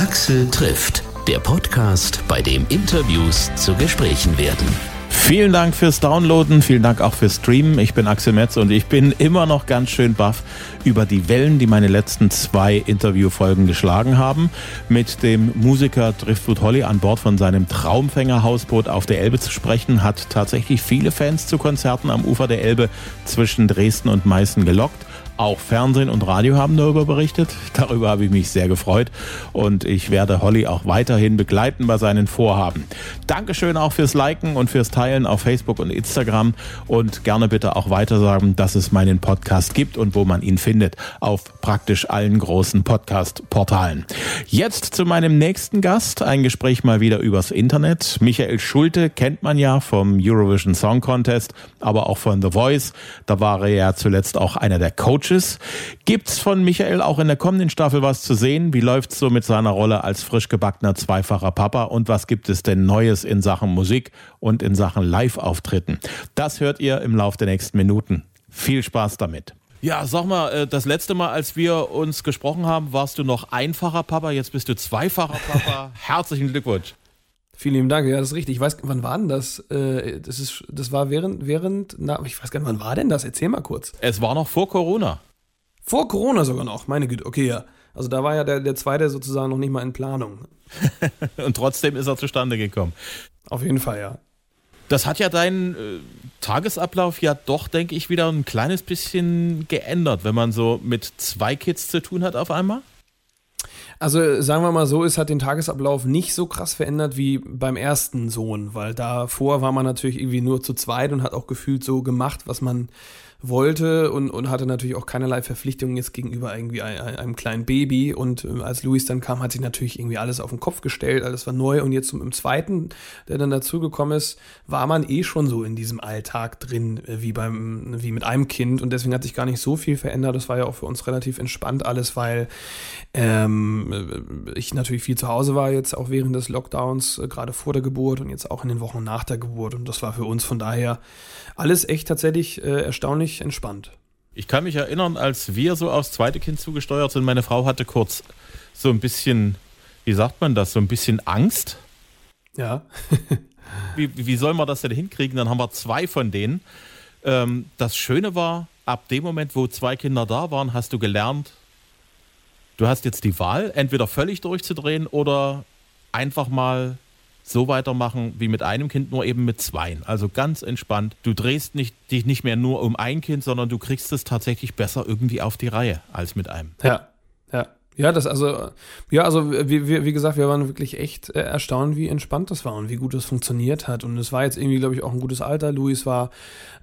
Axel trifft, der Podcast, bei dem Interviews zu Gesprächen werden. Vielen Dank fürs Downloaden, vielen Dank auch fürs Streamen. Ich bin Axel Metz und ich bin immer noch ganz schön baff über die Wellen, die meine letzten zwei Interviewfolgen geschlagen haben. Mit dem Musiker Driftwood Holly an Bord von seinem Traumfänger-Hausboot auf der Elbe zu sprechen, hat tatsächlich viele Fans zu Konzerten am Ufer der Elbe zwischen Dresden und Meißen gelockt. Auch Fernsehen und Radio haben darüber berichtet. Darüber habe ich mich sehr gefreut und ich werde Holly auch weiterhin begleiten bei seinen Vorhaben. Dankeschön auch fürs Liken und fürs Teilen auf Facebook und Instagram und gerne bitte auch weitersagen, dass es meinen Podcast gibt und wo man ihn findet auf praktisch allen großen Podcast-Portalen. Jetzt zu meinem nächsten Gast, ein Gespräch mal wieder übers Internet. Michael Schulte kennt man ja vom Eurovision Song Contest, aber auch von The Voice. Da war er ja zuletzt auch einer der Coaches Coaches. Gibt's von Michael auch in der kommenden Staffel was zu sehen? Wie läuft's so mit seiner Rolle als frisch gebackener zweifacher Papa? Und was gibt es denn Neues in Sachen Musik und in Sachen Live-Auftritten? Das hört ihr im Laufe der nächsten Minuten. Viel Spaß damit. Ja, sag mal, äh, das letzte Mal, als wir uns gesprochen haben, warst du noch einfacher Papa, jetzt bist du zweifacher Papa. Herzlichen Glückwunsch. Vielen lieben Dank, ja, das ist richtig. Ich weiß, wann war denn das? Äh, das, ist, das war während, während, na, ich weiß gar nicht, wann war denn das? Erzähl mal kurz. Es war noch vor Corona. Vor Corona sogar noch, meine Güte, okay, ja. Also da war ja der, der zweite sozusagen noch nicht mal in Planung. Und trotzdem ist er zustande gekommen. Auf jeden Fall, ja. Das hat ja deinen äh, Tagesablauf ja doch, denke ich, wieder ein kleines bisschen geändert, wenn man so mit zwei Kids zu tun hat auf einmal. Also sagen wir mal so, es hat den Tagesablauf nicht so krass verändert wie beim ersten Sohn, weil davor war man natürlich irgendwie nur zu zweit und hat auch gefühlt so gemacht, was man wollte und, und hatte natürlich auch keinerlei Verpflichtungen jetzt gegenüber irgendwie einem, kleinen Baby. Und äh, als Luis dann kam, hat sich natürlich irgendwie alles auf den Kopf gestellt, alles war neu. Und jetzt im zweiten, der dann dazugekommen ist, war man eh schon so in diesem Alltag drin, äh, wie beim, wie mit einem Kind. Und deswegen hat sich gar nicht so viel verändert. Das war ja auch für uns relativ entspannt alles, weil ähm, äh, ich natürlich viel zu Hause war jetzt auch während des Lockdowns, gerade vor der Geburt und jetzt auch in den Wochen nach der Geburt. Und das war für uns von daher alles echt tatsächlich äh, erstaunlich entspannt. Ich kann mich erinnern, als wir so aufs zweite Kind zugesteuert sind, meine Frau hatte kurz so ein bisschen, wie sagt man das, so ein bisschen Angst. Ja. wie, wie soll man das denn hinkriegen? Dann haben wir zwei von denen. Ähm, das Schöne war, ab dem Moment, wo zwei Kinder da waren, hast du gelernt, du hast jetzt die Wahl, entweder völlig durchzudrehen oder einfach mal so weitermachen wie mit einem Kind, nur eben mit zweien. Also ganz entspannt. Du drehst nicht, dich nicht mehr nur um ein Kind, sondern du kriegst es tatsächlich besser irgendwie auf die Reihe als mit einem. Ja, ja. Ja, das also, ja, also wie, wie, wie gesagt, wir waren wirklich echt äh, erstaunt, wie entspannt das war und wie gut das funktioniert hat. Und es war jetzt irgendwie, glaube ich, auch ein gutes Alter. Luis war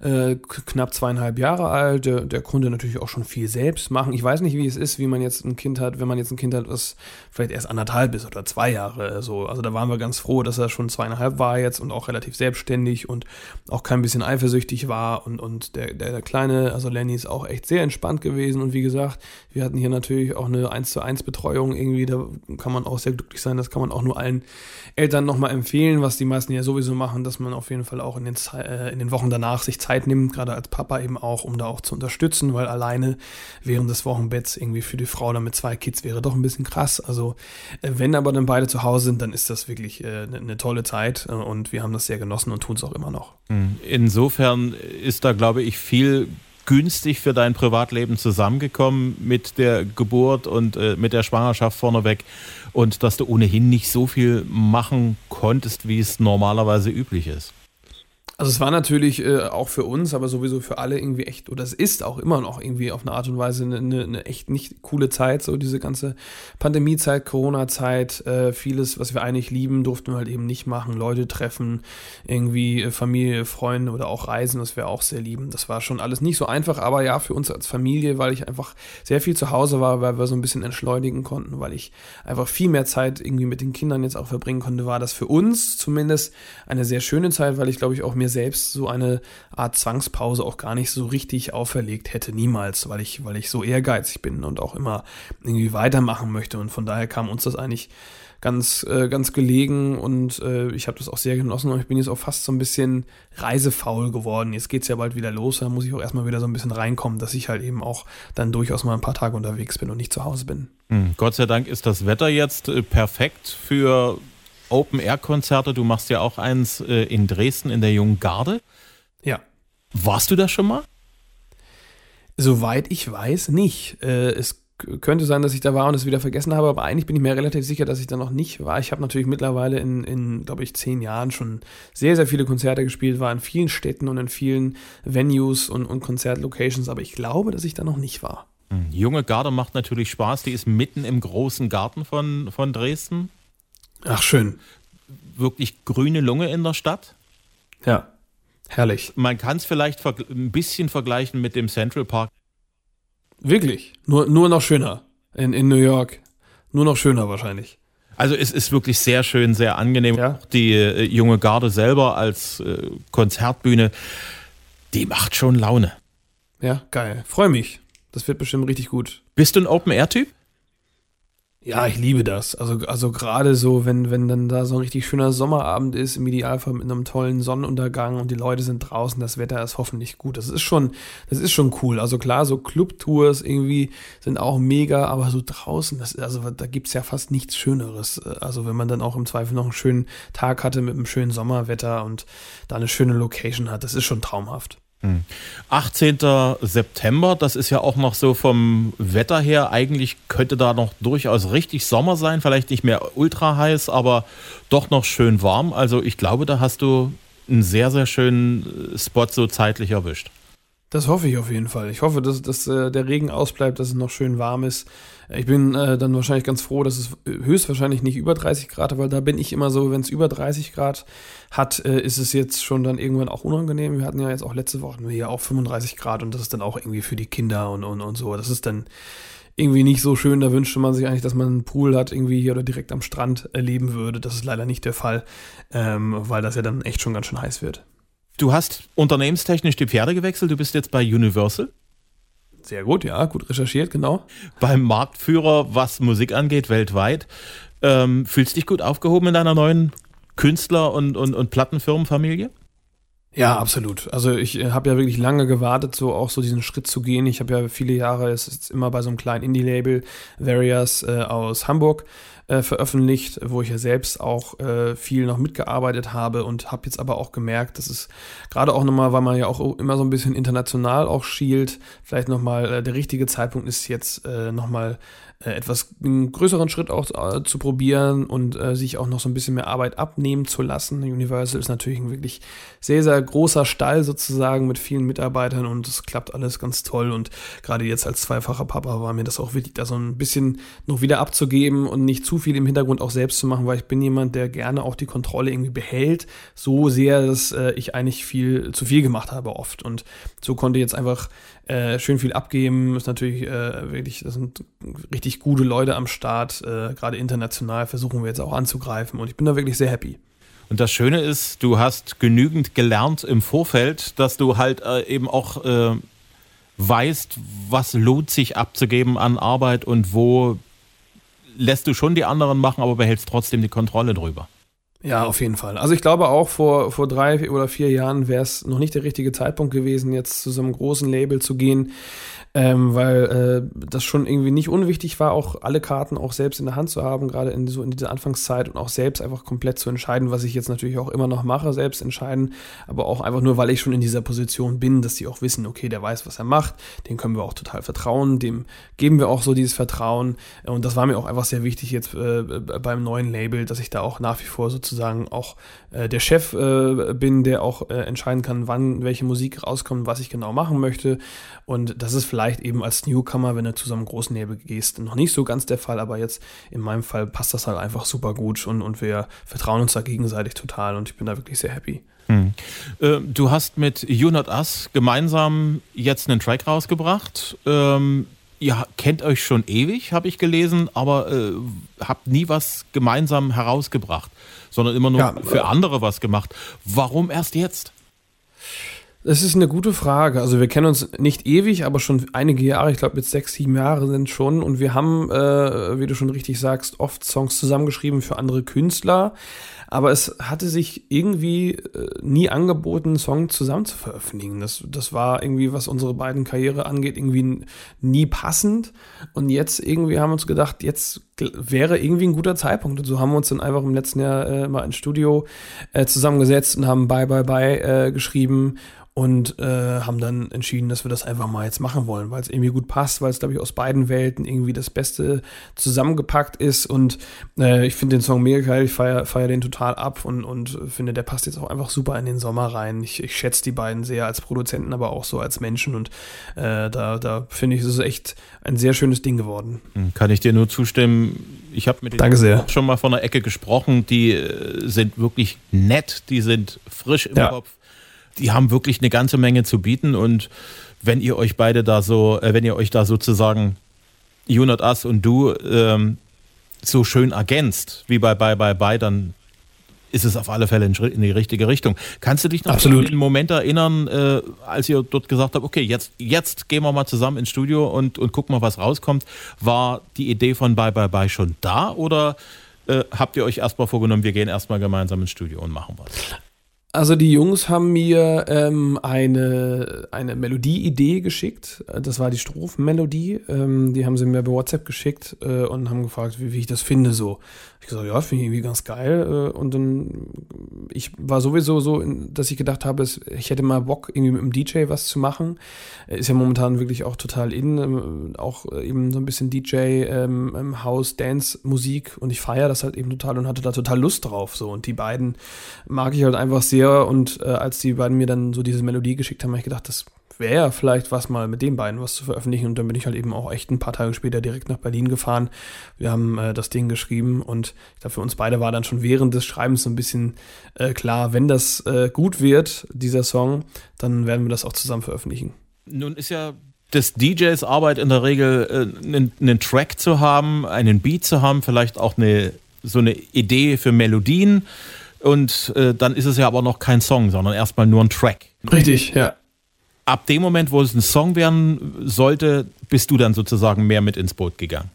äh, knapp zweieinhalb Jahre alt, der, der konnte natürlich auch schon viel selbst machen. Ich weiß nicht, wie es ist, wie man jetzt ein Kind hat, wenn man jetzt ein Kind hat, was vielleicht erst anderthalb ist oder zwei Jahre so. Also da waren wir ganz froh, dass er schon zweieinhalb war jetzt und auch relativ selbstständig und auch kein bisschen eifersüchtig war. Und, und der, der, der Kleine, also Lenny, ist auch echt sehr entspannt gewesen. Und wie gesagt, wir hatten hier natürlich auch eine 1 zu 1 Betreuung irgendwie, da kann man auch sehr glücklich sein. Das kann man auch nur allen Eltern nochmal empfehlen, was die meisten ja sowieso machen, dass man auf jeden Fall auch in den, äh, in den Wochen danach sich Zeit nimmt, gerade als Papa eben auch, um da auch zu unterstützen, weil alleine während des Wochenbetts irgendwie für die Frau dann mit zwei Kids wäre doch ein bisschen krass. Also äh, wenn aber dann beide zu Hause sind, dann ist das wirklich äh, eine ne tolle Zeit äh, und wir haben das sehr genossen und tun es auch immer noch. Insofern ist da, glaube ich, viel günstig für dein Privatleben zusammengekommen mit der Geburt und äh, mit der Schwangerschaft vorneweg und dass du ohnehin nicht so viel machen konntest, wie es normalerweise üblich ist. Also es war natürlich äh, auch für uns, aber sowieso für alle irgendwie echt, oder es ist auch immer noch irgendwie auf eine Art und Weise eine, eine, eine echt nicht coole Zeit, so diese ganze Pandemiezeit, Corona-Zeit, äh, vieles, was wir eigentlich lieben, durften wir halt eben nicht machen, Leute treffen, irgendwie äh, Familie, Freunde oder auch Reisen, was wir auch sehr lieben. Das war schon alles nicht so einfach, aber ja, für uns als Familie, weil ich einfach sehr viel zu Hause war, weil wir so ein bisschen entschleunigen konnten, weil ich einfach viel mehr Zeit irgendwie mit den Kindern jetzt auch verbringen konnte, war das für uns zumindest eine sehr schöne Zeit, weil ich glaube ich auch mir mir selbst so eine Art Zwangspause auch gar nicht so richtig auferlegt hätte, niemals, weil ich, weil ich so ehrgeizig bin und auch immer irgendwie weitermachen möchte. Und von daher kam uns das eigentlich ganz, äh, ganz gelegen und äh, ich habe das auch sehr genossen und ich bin jetzt auch fast so ein bisschen reisefaul geworden. Jetzt geht's ja bald wieder los, da muss ich auch erstmal wieder so ein bisschen reinkommen, dass ich halt eben auch dann durchaus mal ein paar Tage unterwegs bin und nicht zu Hause bin. Hm, Gott sei Dank ist das Wetter jetzt äh, perfekt für Open-Air-Konzerte. Du machst ja auch eins äh, in Dresden in der Jungen Garde. Ja. Warst du da schon mal? Soweit ich weiß, nicht. Äh, es könnte sein, dass ich da war und es wieder vergessen habe, aber eigentlich bin ich mir relativ sicher, dass ich da noch nicht war. Ich habe natürlich mittlerweile in, in glaube ich, zehn Jahren schon sehr, sehr viele Konzerte gespielt, war in vielen Städten und in vielen Venues und, und Konzertlocations, aber ich glaube, dass ich da noch nicht war. Hm, Junge Garde macht natürlich Spaß. Die ist mitten im großen Garten von, von Dresden. Ach, schön. Wirklich grüne Lunge in der Stadt. Ja, herrlich. Man kann es vielleicht ein bisschen vergleichen mit dem Central Park Wirklich. Nur, nur noch schöner. In, in New York. Nur noch schöner wahrscheinlich. Also es ist wirklich sehr schön, sehr angenehm. Ja. Die äh, junge Garde selber als äh, Konzertbühne, die macht schon Laune. Ja, geil. Freue mich. Das wird bestimmt richtig gut. Bist du ein Open-Air-Typ? Ja, ich liebe das. Also, also gerade so, wenn, wenn dann da so ein richtig schöner Sommerabend ist, im Idealfall mit einem tollen Sonnenuntergang und die Leute sind draußen, das Wetter ist hoffentlich gut. Das ist schon, das ist schon cool. Also klar, so Clubtours irgendwie sind auch mega, aber so draußen, das, also da gibt's ja fast nichts Schöneres. Also wenn man dann auch im Zweifel noch einen schönen Tag hatte mit einem schönen Sommerwetter und da eine schöne Location hat, das ist schon traumhaft. 18. Hm. September, das ist ja auch noch so vom Wetter her, eigentlich könnte da noch durchaus richtig Sommer sein, vielleicht nicht mehr ultra heiß, aber doch noch schön warm. Also ich glaube, da hast du einen sehr, sehr schönen Spot so zeitlich erwischt. Das hoffe ich auf jeden Fall. Ich hoffe, dass, dass äh, der Regen ausbleibt, dass es noch schön warm ist. Ich bin äh, dann wahrscheinlich ganz froh, dass es höchstwahrscheinlich nicht über 30 Grad, weil da bin ich immer so, wenn es über 30 Grad hat, äh, ist es jetzt schon dann irgendwann auch unangenehm. Wir hatten ja jetzt auch letzte Woche hier auch 35 Grad und das ist dann auch irgendwie für die Kinder und, und, und so. Das ist dann irgendwie nicht so schön. Da wünschte man sich eigentlich, dass man einen Pool hat, irgendwie hier oder direkt am Strand erleben würde. Das ist leider nicht der Fall, ähm, weil das ja dann echt schon ganz schön heiß wird. Du hast unternehmenstechnisch die Pferde gewechselt. Du bist jetzt bei Universal. Sehr gut, ja, gut recherchiert, genau. Beim Marktführer, was Musik angeht, weltweit. Ähm, fühlst dich gut aufgehoben in deiner neuen Künstler- und, und, und Plattenfirmenfamilie? Ja, absolut. Also ich äh, habe ja wirklich lange gewartet, so auch so diesen Schritt zu gehen. Ich habe ja viele Jahre, es ist immer bei so einem kleinen Indie-Label, Various äh, aus Hamburg, äh, veröffentlicht, wo ich ja selbst auch äh, viel noch mitgearbeitet habe und habe jetzt aber auch gemerkt, dass es gerade auch nochmal, weil man ja auch immer so ein bisschen international auch schielt, vielleicht nochmal äh, der richtige Zeitpunkt ist jetzt äh, nochmal etwas einen größeren Schritt auch äh, zu probieren und äh, sich auch noch so ein bisschen mehr Arbeit abnehmen zu lassen. Universal ist natürlich ein wirklich sehr, sehr großer Stall sozusagen mit vielen Mitarbeitern und es klappt alles ganz toll und gerade jetzt als zweifacher Papa war mir das auch wichtig, da so ein bisschen noch wieder abzugeben und nicht zu viel im Hintergrund auch selbst zu machen, weil ich bin jemand, der gerne auch die Kontrolle irgendwie behält, so sehr, dass äh, ich eigentlich viel zu viel gemacht habe oft und so konnte jetzt einfach äh, schön viel abgeben. Ist natürlich äh, wirklich, das sind richtig gute Leute am Start. Äh, Gerade international versuchen wir jetzt auch anzugreifen und ich bin da wirklich sehr happy. Und das Schöne ist, du hast genügend gelernt im Vorfeld, dass du halt äh, eben auch äh, weißt, was lohnt sich abzugeben an Arbeit und wo lässt du schon die anderen machen, aber behältst trotzdem die Kontrolle drüber. Ja, auf jeden Fall. Also ich glaube auch vor, vor drei oder vier Jahren wäre es noch nicht der richtige Zeitpunkt gewesen, jetzt zu so einem großen Label zu gehen ähm, weil äh, das schon irgendwie nicht unwichtig war, auch alle Karten auch selbst in der Hand zu haben, gerade in, so in dieser Anfangszeit und auch selbst einfach komplett zu entscheiden, was ich jetzt natürlich auch immer noch mache, selbst entscheiden, aber auch einfach nur, weil ich schon in dieser Position bin, dass die auch wissen, okay, der weiß, was er macht, dem können wir auch total vertrauen, dem geben wir auch so dieses Vertrauen. Und das war mir auch einfach sehr wichtig jetzt äh, beim neuen Label, dass ich da auch nach wie vor sozusagen auch äh, der Chef äh, bin, der auch äh, entscheiden kann, wann welche Musik rauskommt, was ich genau machen möchte. Und das ist vielleicht vielleicht eben als Newcomer, wenn du zu so einem großen Nebel gehst, noch nicht so ganz der Fall, aber jetzt in meinem Fall passt das halt einfach super gut und, und wir vertrauen uns da gegenseitig total und ich bin da wirklich sehr happy. Hm. du hast mit You Not Us gemeinsam jetzt einen Track rausgebracht. Ähm, ihr kennt euch schon ewig, habe ich gelesen, aber äh, habt nie was gemeinsam herausgebracht, sondern immer nur ja, für andere was gemacht. Warum erst jetzt? Das ist eine gute Frage. Also wir kennen uns nicht ewig, aber schon einige Jahre. Ich glaube, jetzt sechs, sieben Jahre sind schon. Und wir haben, äh, wie du schon richtig sagst, oft Songs zusammengeschrieben für andere Künstler. Aber es hatte sich irgendwie äh, nie angeboten, einen Song zusammen zu veröffentlichen. Das, das war irgendwie, was unsere beiden Karriere angeht, irgendwie nie passend. Und jetzt irgendwie haben wir uns gedacht, jetzt wäre irgendwie ein guter Zeitpunkt. Und so haben wir uns dann einfach im letzten Jahr äh, mal ins Studio äh, zusammengesetzt und haben Bye Bye Bye äh, geschrieben und äh, haben dann entschieden, dass wir das einfach mal jetzt machen wollen, weil es irgendwie gut passt, weil es, glaube ich, aus beiden Welten irgendwie das Beste zusammengepackt ist und äh, ich finde den Song mega geil, ich feiere feier den total ab und, und finde, der passt jetzt auch einfach super in den Sommer rein. Ich, ich schätze die beiden sehr als Produzenten, aber auch so als Menschen und äh, da, da finde ich, es ist echt ein sehr schönes Ding geworden. Hm, kann ich dir nur zustimmen. Ich habe mit denen schon mal von der Ecke gesprochen, die äh, sind wirklich nett, die sind frisch im ja. Kopf die haben wirklich eine ganze Menge zu bieten und wenn ihr euch beide da so, äh, wenn ihr euch da sozusagen You Not Us und du ähm, so schön ergänzt, wie bei Bye Bye Bye, dann ist es auf alle Fälle in die richtige Richtung. Kannst du dich noch Absolut. an den Moment erinnern, äh, als ihr dort gesagt habt, okay, jetzt, jetzt gehen wir mal zusammen ins Studio und, und gucken mal, was rauskommt. War die Idee von Bye Bye Bye schon da oder äh, habt ihr euch erstmal vorgenommen, wir gehen erstmal gemeinsam ins Studio und machen was? Also die Jungs haben mir ähm, eine, eine Melodieidee geschickt. Das war die Strophenmelodie. Ähm, die haben sie mir bei WhatsApp geschickt äh, und haben gefragt, wie, wie ich das finde so. Ich gesagt, ja, finde ich irgendwie ganz geil. Äh, und dann, ich war sowieso so, dass ich gedacht habe, ich hätte mal Bock, irgendwie mit dem DJ was zu machen. Ist ja momentan wirklich auch total in, ähm, auch eben so ein bisschen DJ, ähm, House, Dance, Musik und ich feiere das halt eben total und hatte da total Lust drauf. So. Und die beiden mag ich halt einfach sehr. Und äh, als die beiden mir dann so diese Melodie geschickt haben, habe ich gedacht, das wäre vielleicht was mal mit den beiden was zu veröffentlichen. Und dann bin ich halt eben auch echt ein paar Tage später direkt nach Berlin gefahren. Wir haben äh, das Ding geschrieben und ich glaube, für uns beide war dann schon während des Schreibens so ein bisschen äh, klar, wenn das äh, gut wird, dieser Song, dann werden wir das auch zusammen veröffentlichen. Nun ist ja des DJs Arbeit in der Regel, äh, einen, einen Track zu haben, einen Beat zu haben, vielleicht auch eine so eine Idee für Melodien. Und äh, dann ist es ja aber noch kein Song, sondern erstmal nur ein Track. Richtig, ja ab dem Moment, wo es ein Song werden sollte, bist du dann sozusagen mehr mit ins Boot gegangen.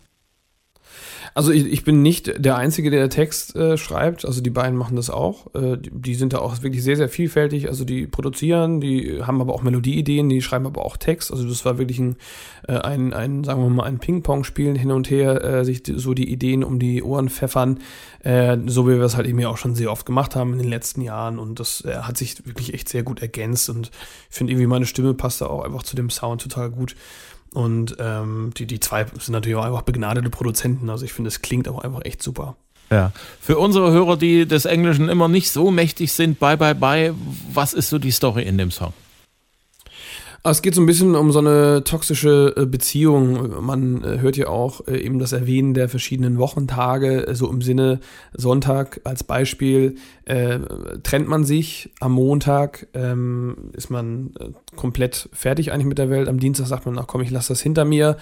Also ich, ich bin nicht der Einzige, der Text äh, schreibt. Also die beiden machen das auch. Äh, die, die, sind da auch wirklich sehr, sehr vielfältig. Also die produzieren, die haben aber auch Melodieideen, die schreiben aber auch Text. Also das war wirklich ein, äh, ein, ein sagen wir mal, ein Ping-Pong-Spielen hin und her, äh, sich so die Ideen um die Ohren pfeffern. Äh, so wie wir es halt eben ja auch schon sehr oft gemacht haben in den letzten Jahren. Und das äh, hat sich wirklich echt sehr gut ergänzt. Und ich finde irgendwie meine Stimme passt da auch einfach zu dem Sound total gut. Und ähm, die, die zwei sind natürlich auch einfach begnadete Produzenten. Also ich finde, es klingt auch einfach echt super. Ja. Für unsere Hörer, die des Englischen immer nicht so mächtig sind, bye bye bye, was ist so die Story in dem Song? Es geht so ein bisschen um so eine toxische äh, Beziehung. Man äh, hört ja auch äh, eben das Erwähnen der verschiedenen Wochentage, so im Sinne Sonntag als Beispiel. Äh, trennt man sich am Montag, ähm, ist man komplett fertig eigentlich mit der Welt. Am Dienstag sagt man, ach komm, ich lasse das hinter mir.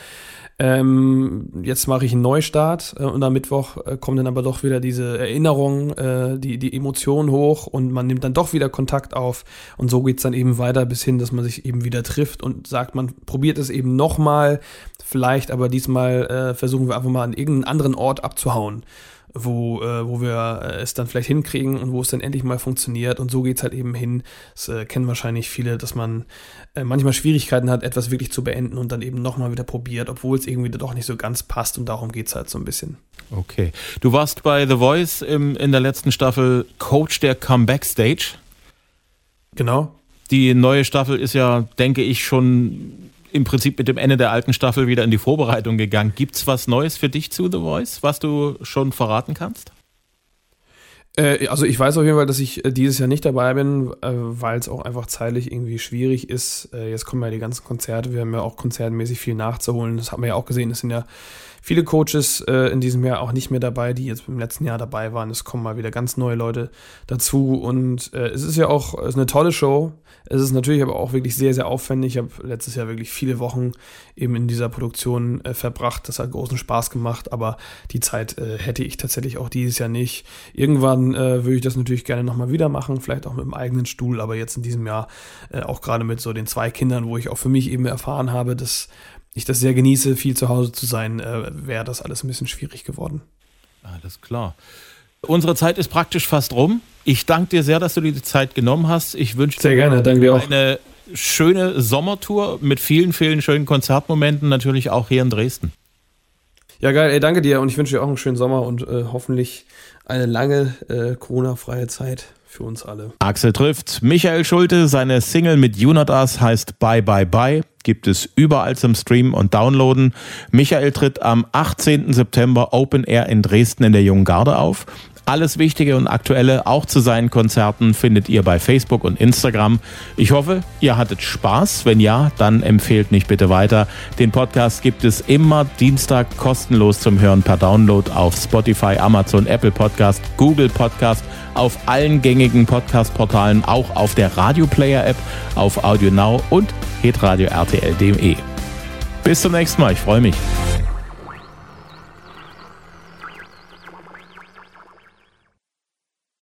Ähm, jetzt mache ich einen Neustart und am Mittwoch kommen dann aber doch wieder diese Erinnerungen, äh, die, die Emotionen hoch und man nimmt dann doch wieder Kontakt auf und so geht es dann eben weiter bis hin, dass man sich eben wieder trifft und sagt, man probiert es eben nochmal, vielleicht aber diesmal äh, versuchen wir einfach mal an irgendeinen anderen Ort abzuhauen wo, äh, wo wir äh, es dann vielleicht hinkriegen und wo es dann endlich mal funktioniert. Und so geht es halt eben hin. Das äh, kennen wahrscheinlich viele, dass man äh, manchmal Schwierigkeiten hat, etwas wirklich zu beenden und dann eben nochmal wieder probiert, obwohl es irgendwie doch nicht so ganz passt. Und darum geht es halt so ein bisschen. Okay. Du warst bei The Voice im, in der letzten Staffel Coach der Comeback Stage. Genau. Die neue Staffel ist ja, denke ich, schon im Prinzip mit dem Ende der alten Staffel wieder in die Vorbereitung gegangen. Gibt es was Neues für dich zu The Voice, was du schon verraten kannst? Äh, also ich weiß auf jeden Fall, dass ich äh, dieses Jahr nicht dabei bin, äh, weil es auch einfach zeitlich irgendwie schwierig ist. Jetzt kommen ja die ganzen Konzerte, wir haben ja auch konzertmäßig viel nachzuholen. Das haben wir ja auch gesehen. Es sind ja viele Coaches äh, in diesem Jahr auch nicht mehr dabei, die jetzt im letzten Jahr dabei waren. Es kommen mal wieder ganz neue Leute dazu und äh, es ist ja auch ist eine tolle Show. Es ist natürlich aber auch wirklich sehr, sehr aufwendig. Ich habe letztes Jahr wirklich viele Wochen eben in dieser Produktion äh, verbracht. Das hat großen Spaß gemacht, aber die Zeit äh, hätte ich tatsächlich auch dieses Jahr nicht. Irgendwann äh, würde ich das natürlich gerne nochmal wieder machen, vielleicht auch mit dem eigenen Stuhl, aber jetzt in diesem Jahr äh, auch gerade mit so den zwei Kindern, wo ich auch für mich eben erfahren habe, dass ich das sehr genieße, viel zu Hause zu sein, äh, wäre das alles ein bisschen schwierig geworden. Alles klar. Unsere Zeit ist praktisch fast rum. Ich danke dir sehr, dass du dir die Zeit genommen hast. Ich wünsche dir gerne, danke auch. eine schöne Sommertour mit vielen, vielen schönen Konzertmomenten, natürlich auch hier in Dresden. Ja, geil, ey, danke dir und ich wünsche dir auch einen schönen Sommer und äh, hoffentlich eine lange äh, Corona-freie Zeit für uns alle. Axel trifft Michael Schulte. Seine Single mit You Not Us heißt Bye Bye Bye. Gibt es überall zum Streamen und Downloaden. Michael tritt am 18. September Open Air in Dresden in der Jungen Garde auf. Alles Wichtige und Aktuelle auch zu seinen Konzerten findet ihr bei Facebook und Instagram. Ich hoffe, ihr hattet Spaß. Wenn ja, dann empfehlt mich bitte weiter. Den Podcast gibt es immer Dienstag kostenlos zum Hören per Download auf Spotify, Amazon, Apple Podcast, Google Podcast, auf allen gängigen Podcast-Portalen, auch auf der Radio Player App, auf Audio Now und hitradio RTL.de. Bis zum nächsten Mal. Ich freue mich.